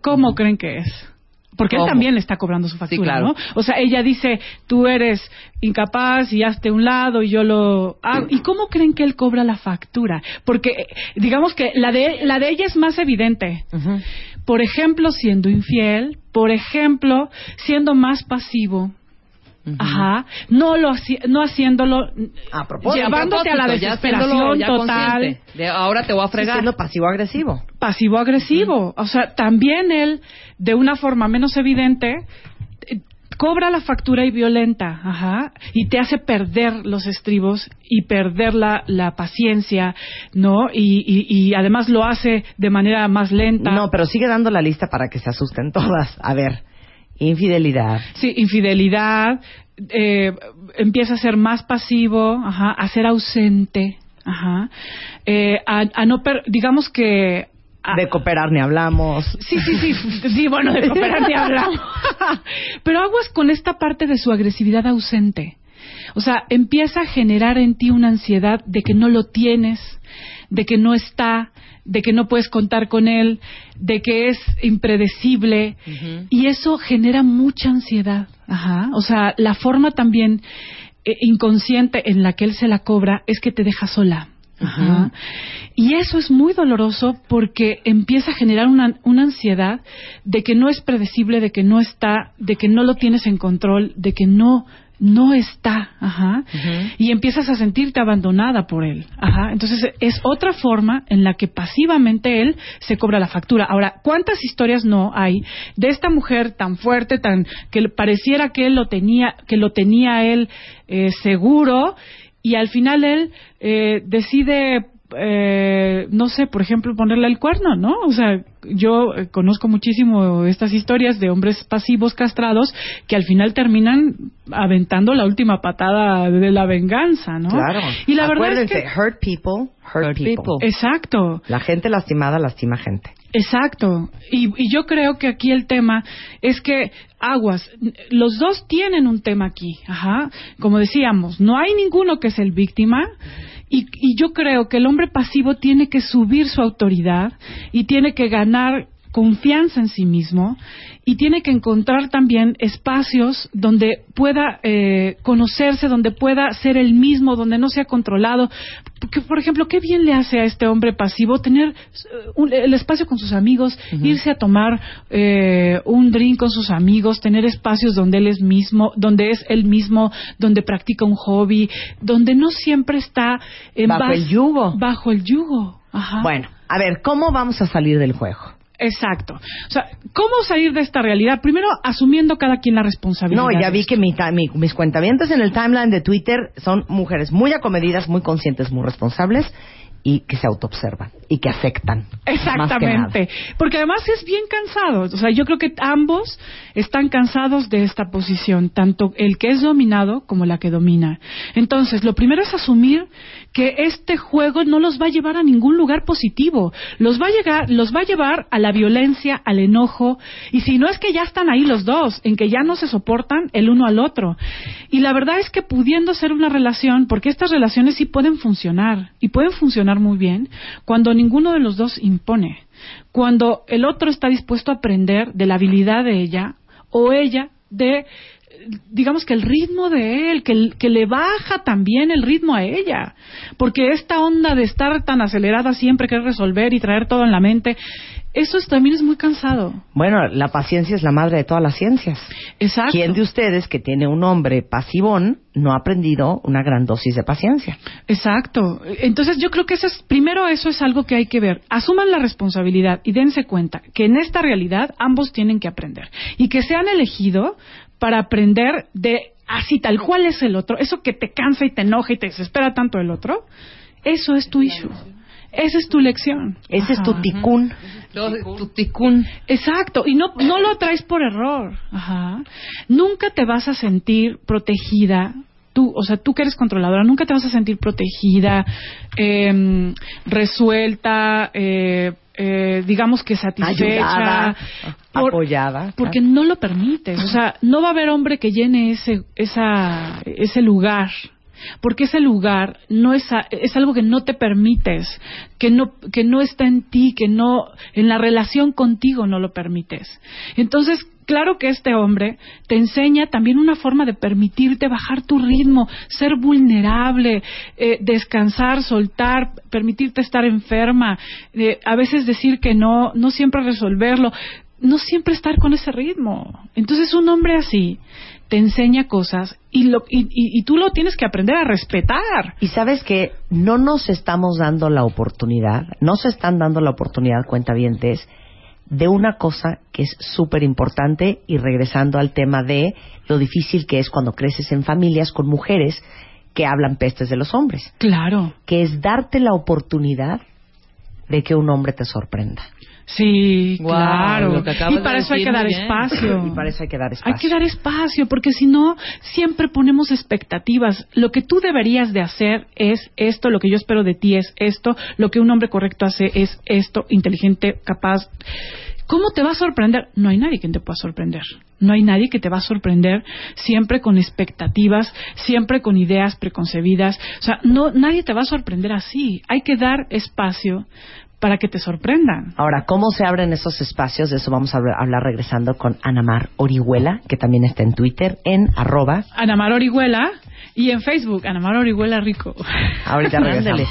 ¿cómo creen que es? Porque él también le está cobrando su factura, claro. ¿no? O sea, ella dice, tú eres incapaz y hazte un lado y yo lo hago. ¿Y cómo creen que él cobra la factura? Porque, eh, digamos que la de, la de ella es más evidente. Por ejemplo, siendo infiel, por ejemplo, siendo más pasivo. Ajá, no lo no haciéndolo A propósito. llevándote a la propósito, desesperación ya total. De ahora te voy a fregar. Siendo pasivo-agresivo. pasivo agresivo, o sea, también él de una forma menos evidente cobra la factura y violenta, ajá, y te hace perder los estribos y perder la, la paciencia, ¿no? Y, y, y además lo hace de manera más lenta. No, pero sigue dando la lista para que se asusten todas. A ver, infidelidad. Sí, infidelidad, eh, empieza a ser más pasivo, ajá, a ser ausente, ajá, eh, a, a no, per- digamos que... De cooperar ni hablamos. Sí, sí, sí, sí, bueno, de cooperar ni hablamos. Pero aguas con esta parte de su agresividad ausente. O sea, empieza a generar en ti una ansiedad de que no lo tienes, de que no está, de que no puedes contar con él, de que es impredecible. Y eso genera mucha ansiedad. Ajá. O sea, la forma también eh, inconsciente en la que él se la cobra es que te deja sola. Ajá. Y eso es muy doloroso porque empieza a generar una, una ansiedad de que no es predecible, de que no está, de que no lo tienes en control, de que no no está, ajá, y empiezas a sentirte abandonada por él, ajá. Entonces es otra forma en la que pasivamente él se cobra la factura. Ahora, ¿cuántas historias no hay de esta mujer tan fuerte, tan que pareciera que él lo tenía, que lo tenía él eh, seguro y al final él eh, decide eh, no sé, por ejemplo, ponerle el cuerno, ¿no? O sea, yo eh, conozco muchísimo estas historias de hombres pasivos castrados que al final terminan aventando la última patada de la venganza, ¿no? Claro. Y la verdad es Acuérdense, que hurt people, hurt, Hurt people. people. exacto. La gente lastimada lastima gente. Exacto. Y, y, yo creo que aquí el tema es que, aguas, los dos tienen un tema aquí. Ajá. Como decíamos, no hay ninguno que es el víctima. Y, y yo creo que el hombre pasivo tiene que subir su autoridad y tiene que ganar confianza en sí mismo y tiene que encontrar también espacios donde pueda eh, conocerse, donde pueda ser el mismo, donde no sea controlado. Porque, por ejemplo, qué bien le hace a este hombre pasivo tener eh, un, el espacio con sus amigos, irse a tomar eh, un drink con sus amigos, tener espacios donde él es mismo, donde es él mismo, donde practica un hobby, donde no siempre está en bajo el yugo. Bajo el yugo. Ajá. Bueno, a ver, ¿cómo vamos a salir del juego? Exacto. O sea, ¿cómo salir de esta realidad? Primero, asumiendo cada quien la responsabilidad. No, ya vi que mi, mi, mis cuentavientes en el timeline de Twitter son mujeres muy acomedidas, muy conscientes, muy responsables y que se autoobservan y que afectan. Exactamente. Porque además es bien cansado. O sea, yo creo que ambos están cansados de esta posición, tanto el que es dominado como la que domina. Entonces, lo primero es asumir que este juego no los va a llevar a ningún lugar positivo. Los va a, llegar, los va a llevar a la violencia, al enojo. Y si no es que ya están ahí los dos, en que ya no se soportan el uno al otro. Y la verdad es que pudiendo ser una relación, porque estas relaciones sí pueden funcionar y pueden funcionar muy bien cuando ninguno de los dos impone, cuando el otro está dispuesto a aprender de la habilidad de ella o ella de digamos que el ritmo de él, que, que, le baja también el ritmo a ella, porque esta onda de estar tan acelerada siempre, querer resolver y traer todo en la mente, eso también es muy cansado. Bueno, la paciencia es la madre de todas las ciencias. Exacto. ¿Quién de ustedes que tiene un hombre pasivón no ha aprendido una gran dosis de paciencia? Exacto. Entonces yo creo que eso es, primero eso es algo que hay que ver. Asuman la responsabilidad y dense cuenta que en esta realidad ambos tienen que aprender y que se han elegido para aprender de así tal cual es el otro, eso que te cansa y te enoja y te desespera tanto el otro, eso es tu issue. Esa es tu lección. Ese es tu ticún. Tu ticún. Exacto. Y no, no lo traes por error. Ajá. Nunca te vas a sentir protegida. Tú, o sea, tú que eres controladora, nunca te vas a sentir protegida, eh, resuelta, eh, eh, digamos que satisfecha, Ayudada, por- apoyada. porque no lo permites. O sea, no va a haber hombre que llene ese, esa, ese lugar. Porque ese lugar no es, a- es algo que no te permites, que no, que no está en ti, que no, en la relación contigo no lo permites. Entonces, claro que este hombre te enseña también una forma de permitirte bajar tu ritmo, ser vulnerable, eh, descansar, soltar, permitirte estar enferma, eh, a veces decir que no, no siempre resolverlo, no siempre estar con ese ritmo. Entonces un hombre así te enseña cosas y, lo, y, y- y tú lo tienes que aprender a respetar. Y sabes que no nos estamos dando la oportunidad, no se están dando la oportunidad, cuentavientes, de una cosa que es súper importante y regresando al tema de lo difícil que es cuando creces en familias con mujeres que hablan pestes de los hombres, Claro. que es darte la oportunidad de que un hombre te sorprenda. Sí, claro. Y para de eso hay que dar bien. espacio. Y para eso hay que dar espacio. Hay que dar espacio, porque si no, siempre ponemos expectativas. Lo que tú deberías de hacer es esto, lo que yo espero de ti es esto, lo que un hombre correcto hace es esto, inteligente, capaz. ¿Cómo te va a sorprender? No hay nadie que te pueda sorprender. No hay nadie que te va a sorprender siempre con expectativas, siempre con ideas preconcebidas. O sea, no, nadie te va a sorprender así. Hay que dar espacio para que te sorprendan. Ahora, ¿cómo se abren esos espacios? De eso vamos a hablar, regresando con Anamar Orihuela, que también está en Twitter, en arroba. Anamar Orihuela y en Facebook, Anamar Orihuela Rico. Ahorita regresamos.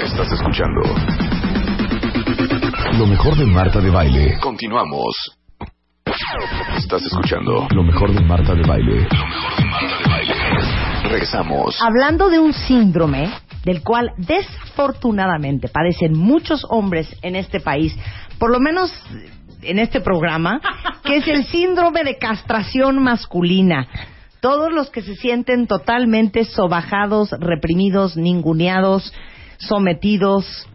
Estás escuchando lo mejor de Marta de Baile. Continuamos. Estás escuchando lo mejor de Marta de Baile. Lo mejor de Marta de Baile. Regresamos. Hablando de un síndrome del cual desafortunadamente padecen muchos hombres en este país, por lo menos en este programa, que es el síndrome de castración masculina. Todos los que se sienten totalmente sobajados, reprimidos, ninguneados, sometidos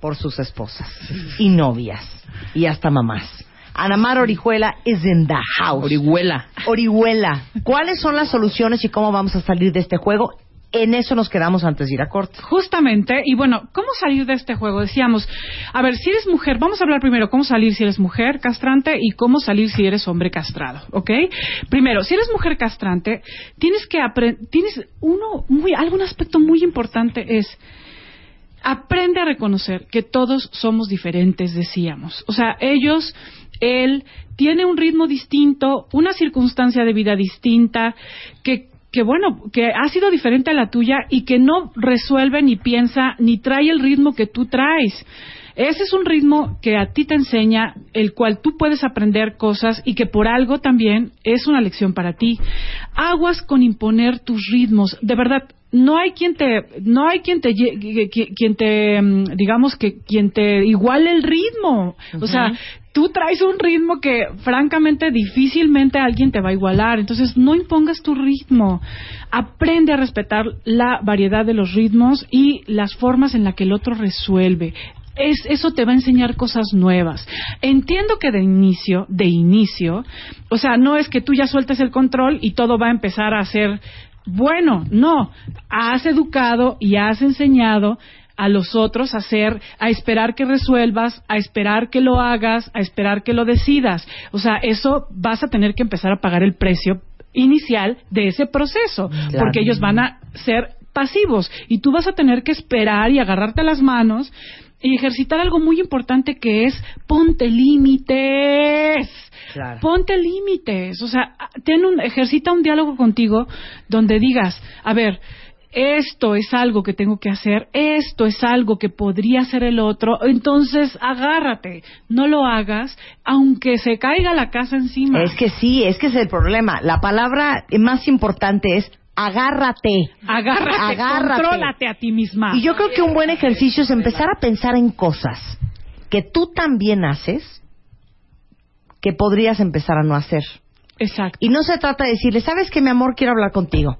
por sus esposas y novias y hasta mamás. Anamar Orihuela is in the house. Orihuela. Orihuela, ¿cuáles son las soluciones y cómo vamos a salir de este juego? en eso nos quedamos antes de ir a corte. Justamente, y bueno, ¿cómo salir de este juego? Decíamos, a ver, si eres mujer, vamos a hablar primero cómo salir si eres mujer castrante y cómo salir si eres hombre castrado, ¿ok? Primero, si eres mujer castrante, tienes que aprender, tienes uno, muy, algún aspecto muy importante es, aprende a reconocer que todos somos diferentes, decíamos. O sea, ellos, él, tiene un ritmo distinto, una circunstancia de vida distinta, que que bueno, que ha sido diferente a la tuya y que no resuelve ni piensa ni trae el ritmo que tú traes. Ese es un ritmo que a ti te enseña, el cual tú puedes aprender cosas y que por algo también es una lección para ti. Aguas con imponer tus ritmos. De verdad, no hay quien te, no hay quien te, quien te, mm, digamos que quien te iguale el ritmo. O sea, tú traes un ritmo que francamente difícilmente alguien te va a igualar. Entonces, no impongas tu ritmo. Aprende a respetar la variedad de los ritmos y las formas en las que el otro resuelve. Es, eso te va a enseñar cosas nuevas. Entiendo que de inicio, de inicio, o sea, no es que tú ya sueltes el control y todo va a empezar a ser bueno, no. Has educado y has enseñado a los otros a hacer, a esperar que resuelvas, a esperar que lo hagas, a esperar que lo decidas. O sea, eso vas a tener que empezar a pagar el precio inicial de ese proceso, porque ellos van a ser pasivos y tú vas a tener que esperar y agarrarte las manos y ejercitar algo muy importante que es ponte límites. Ponte límites, o sea, ten un, ejercita un diálogo contigo donde digas, a ver, esto es algo que tengo que hacer, esto es algo que podría hacer el otro, entonces agárrate, no lo hagas, aunque se caiga la casa encima. Es que sí, es que es el problema. La palabra más importante es agárrate. Agárrate, agárrate. contrólate a ti misma. Y yo creo que un buen ejercicio es empezar a pensar en cosas que tú también haces que podrías empezar a no hacer. Exacto. Y no se trata de decirle, ¿sabes qué, mi amor? Quiero hablar contigo.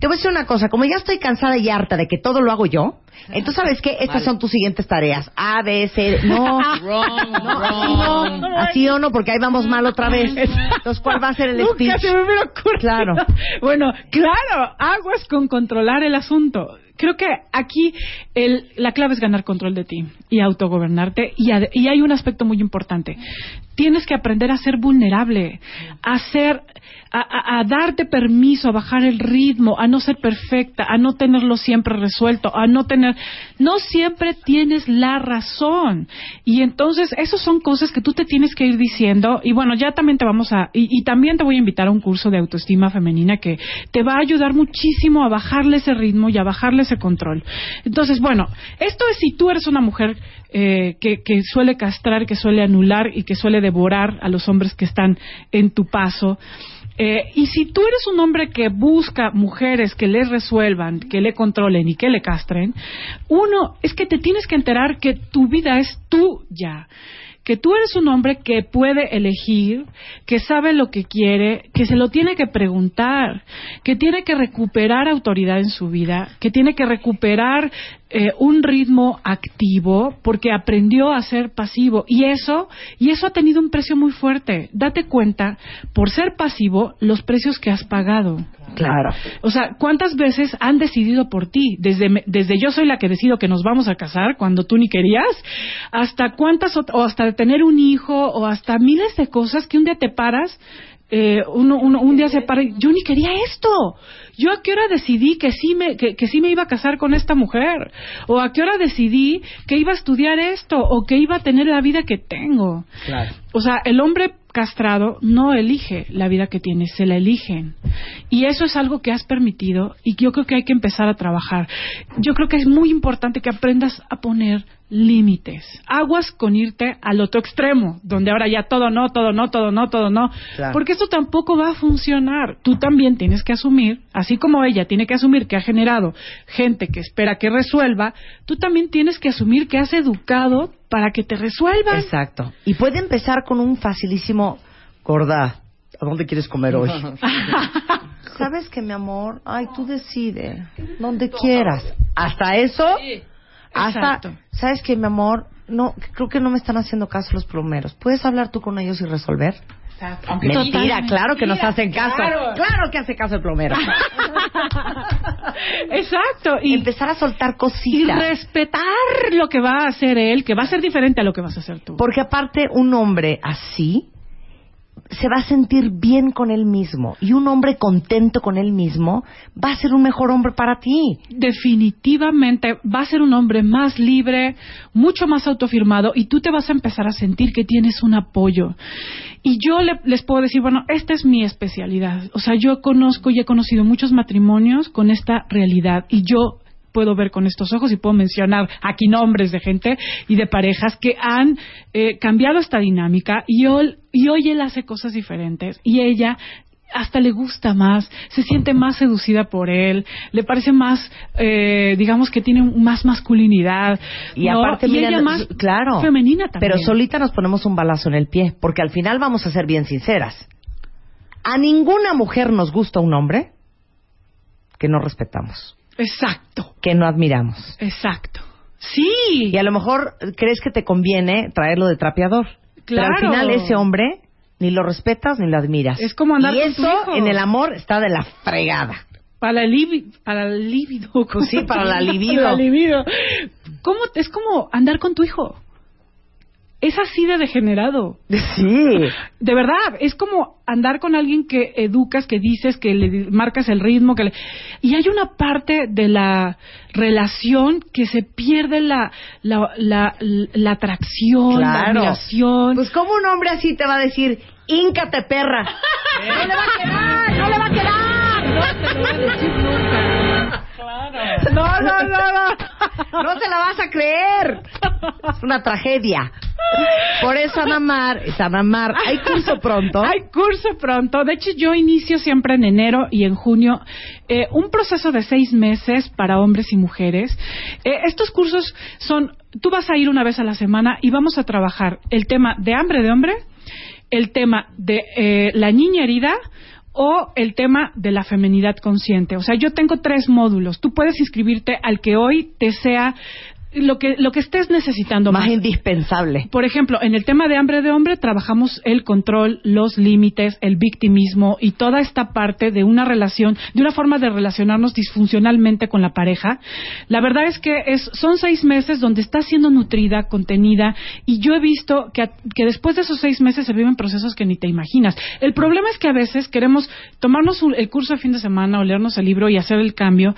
Te voy a decir una cosa, como ya estoy cansada y harta de que todo lo hago yo, entonces, ¿sabes qué? Estas son tus siguientes tareas. A, B, C, no. wrong, no, Así o no, porque ahí vamos mal otra vez. Entonces, ¿cuál va a ser el Nunca speech? se me hubiera ocurrido. Claro. Bueno, claro, aguas con controlar el asunto. Creo que aquí el, la clave es ganar control de ti y autogobernarte. Y, ad- y hay un aspecto muy importante. Tienes que aprender a ser vulnerable, a ser, a, a- a darte permiso, a bajar el ritmo, a no ser perfecta, a no tenerlo siempre resuelto, a no tener, no siempre tienes la razón. Y entonces, esas son cosas que tú te tienes que ir diciendo. Y bueno, ya también te vamos a, y, y también te voy a invitar a un curso de autoestima femenina que te va a ayudar muchísimo a bajarle ese ritmo y a bajarle ese control. Entonces, bueno, esto es si tú eres una mujer eh, que, que suele castrar, que suele anular y que suele devorar a los hombres que están en tu paso. Eh, y si tú eres un hombre que busca mujeres que le resuelvan, que le controlen y que le castren, uno es que te tienes que enterar que tu vida es tuya que tú eres un hombre que puede elegir, que sabe lo que quiere, que se lo tiene que preguntar, que tiene que recuperar autoridad en su vida, que tiene que recuperar eh, un ritmo activo porque aprendió a ser pasivo y eso y eso ha tenido un precio muy fuerte. Date cuenta por ser pasivo los precios que has pagado. Claro. O sea, ¿cuántas veces han decidido por ti? Desde, me- desde yo soy la que decido que nos vamos a casar cuando tú ni querías, hasta cuántas, o hasta de tener un hijo, o hasta miles de cosas que un día te paras, eh, uno, uno- un día se para y yo ni quería esto. Yo a qué hora decidí que sí, me, que, que sí me iba a casar con esta mujer, o a qué hora decidí que iba a estudiar esto, o que iba a tener la vida que tengo. Claro. O sea, el hombre castrado no elige la vida que tiene, se la eligen. Y eso es algo que has permitido y que yo creo que hay que empezar a trabajar. Yo creo que es muy importante que aprendas a poner límites. Aguas con irte al otro extremo, donde ahora ya todo no, todo no, todo no, todo no. Claro. Porque esto tampoco va a funcionar. Tú también tienes que asumir, así como ella tiene que asumir que ha generado gente que espera que resuelva, tú también tienes que asumir que has educado para que te resuelvan. Exacto. Y puede empezar con un facilísimo, gorda, ¿a dónde quieres comer hoy? ¿Sabes que mi amor? Ay, tú decide, donde quieras. Hasta eso, hasta, Exacto. ¿sabes que mi amor? No, creo que no me están haciendo caso los plomeros. ¿Puedes hablar tú con ellos y resolver? Aunque Mentira, claro que nos hacen caso. claro. Claro que hace caso el plomero. Exacto. Y empezar a soltar y cositas. respetar lo que va a hacer él, que va a ser diferente a lo que vas a hacer tú. Porque aparte un hombre así se va a sentir bien con él mismo y un hombre contento con él mismo va a ser un mejor hombre para ti. definitivamente va a ser un hombre más libre, mucho más autofirmado y tú te vas a empezar a sentir que tienes un apoyo. Y yo le- les puedo decir, bueno, esta es mi especialidad. O sea, yo conozco y he conocido muchos matrimonios con esta realidad y yo puedo ver con estos ojos y puedo mencionar aquí nombres de gente y de parejas que han eh, cambiado esta dinámica y hoy, y hoy él hace cosas diferentes y ella hasta le gusta más, se siente más seducida por él, le parece más, eh, digamos que tiene más masculinidad. Y ¿no? aparte, y mira, ella más claro, femenina también. Pero solita nos ponemos un balazo en el pie, porque al final vamos a ser bien sinceras. A ninguna mujer nos gusta un hombre que no respetamos, Exacto, que no admiramos. exacto. Sí. Y a lo mejor crees que te conviene traerlo de trapeador. Pero al Claro. final ese hombre ni lo respetas ni lo admiras. Es como andar y con tu eso hijo. en el amor está de la fregada. Para el libi- para el. Pues sí, para la libido. Para la libido. ¿Cómo, es como andar con tu hijo. Es así de degenerado. Sí. De verdad, es como andar con alguien que educas, que dices, que le marcas el ritmo, que le... y hay una parte de la relación que se pierde la la, la, la atracción, la admiración. Pues como un hombre así te va a decir, íncate perra. no le va a quedar, no le va a quedar. no te lo voy a decir. No, no, no, no. No te la vas a creer. Es una tragedia. Por eso Anamar es Anamar. Hay curso pronto. Hay curso pronto. De hecho, yo inicio siempre en enero y en junio eh, un proceso de seis meses para hombres y mujeres. Eh, estos cursos son, tú vas a ir una vez a la semana y vamos a trabajar el tema de hambre de hombre, el tema de eh, la niña herida o el tema de la femenidad consciente. O sea, yo tengo tres módulos. Tú puedes inscribirte al que hoy te sea lo que, lo que estés necesitando Más más. indispensable. Por ejemplo, en el tema de hambre de hombre trabajamos el control, los límites, el victimismo y toda esta parte de una relación, de una forma de relacionarnos disfuncionalmente con la pareja. La verdad es que es, son seis meses donde está siendo nutrida, contenida y yo he visto que, que después de esos seis meses se viven procesos que ni te imaginas. El problema es que a veces queremos tomarnos un- el curso de fin de semana o leernos el libro y hacer el cambio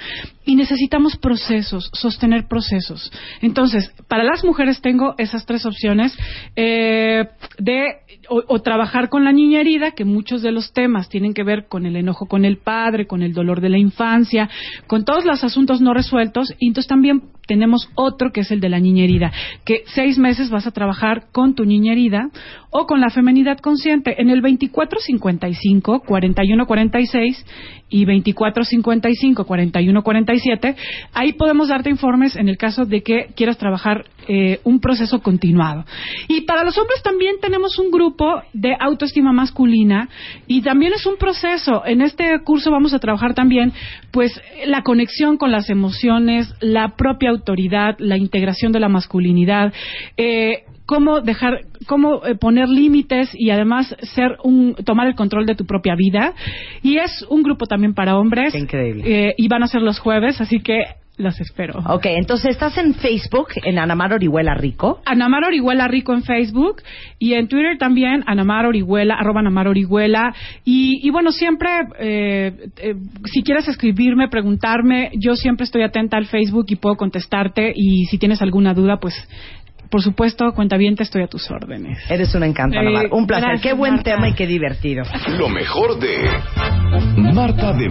y necesitamos procesos, sostener procesos. Entonces, para las mujeres tengo esas tres opciones eh, de o, o trabajar con la niña herida, que muchos de los temas tienen que ver con el enojo con el padre, con el dolor de la infancia, con todos los asuntos no resueltos, y entonces también tenemos otro que es el de la niña herida, que seis meses vas a trabajar con tu niña herida o con la femenidad consciente en el 2455 4146 y 2455 4147. Ahí podemos darte informes en el caso de que quieras trabajar eh, un proceso continuado. Y para los hombres también tenemos un grupo de autoestima masculina y también es un proceso. En este curso vamos a trabajar también pues la conexión con las emociones, la propia autoridad, la integración de la masculinidad, eh, cómo dejar, cómo eh, poner límites y además ser un, tomar el control de tu propia vida. Y es un grupo también para hombres. Qué increíble. Eh, y van a ser los jueves, así que los espero. Ok, entonces estás en Facebook, en Anamar Orihuela Rico. Anamar Orihuela Rico en Facebook y en Twitter también Anamar Orihuela, arroba Anamar Orihuela. Y, y bueno, siempre, eh, eh, si quieres escribirme, preguntarme, yo siempre estoy atenta al Facebook y puedo contestarte. Y si tienes alguna duda, pues, por supuesto, cuenta bien, te estoy a tus órdenes. Eres una encanto, Eh, Anamar. Un placer. gracias, Qué buen Marta. tema y qué divertido. Lo mejor de Marta de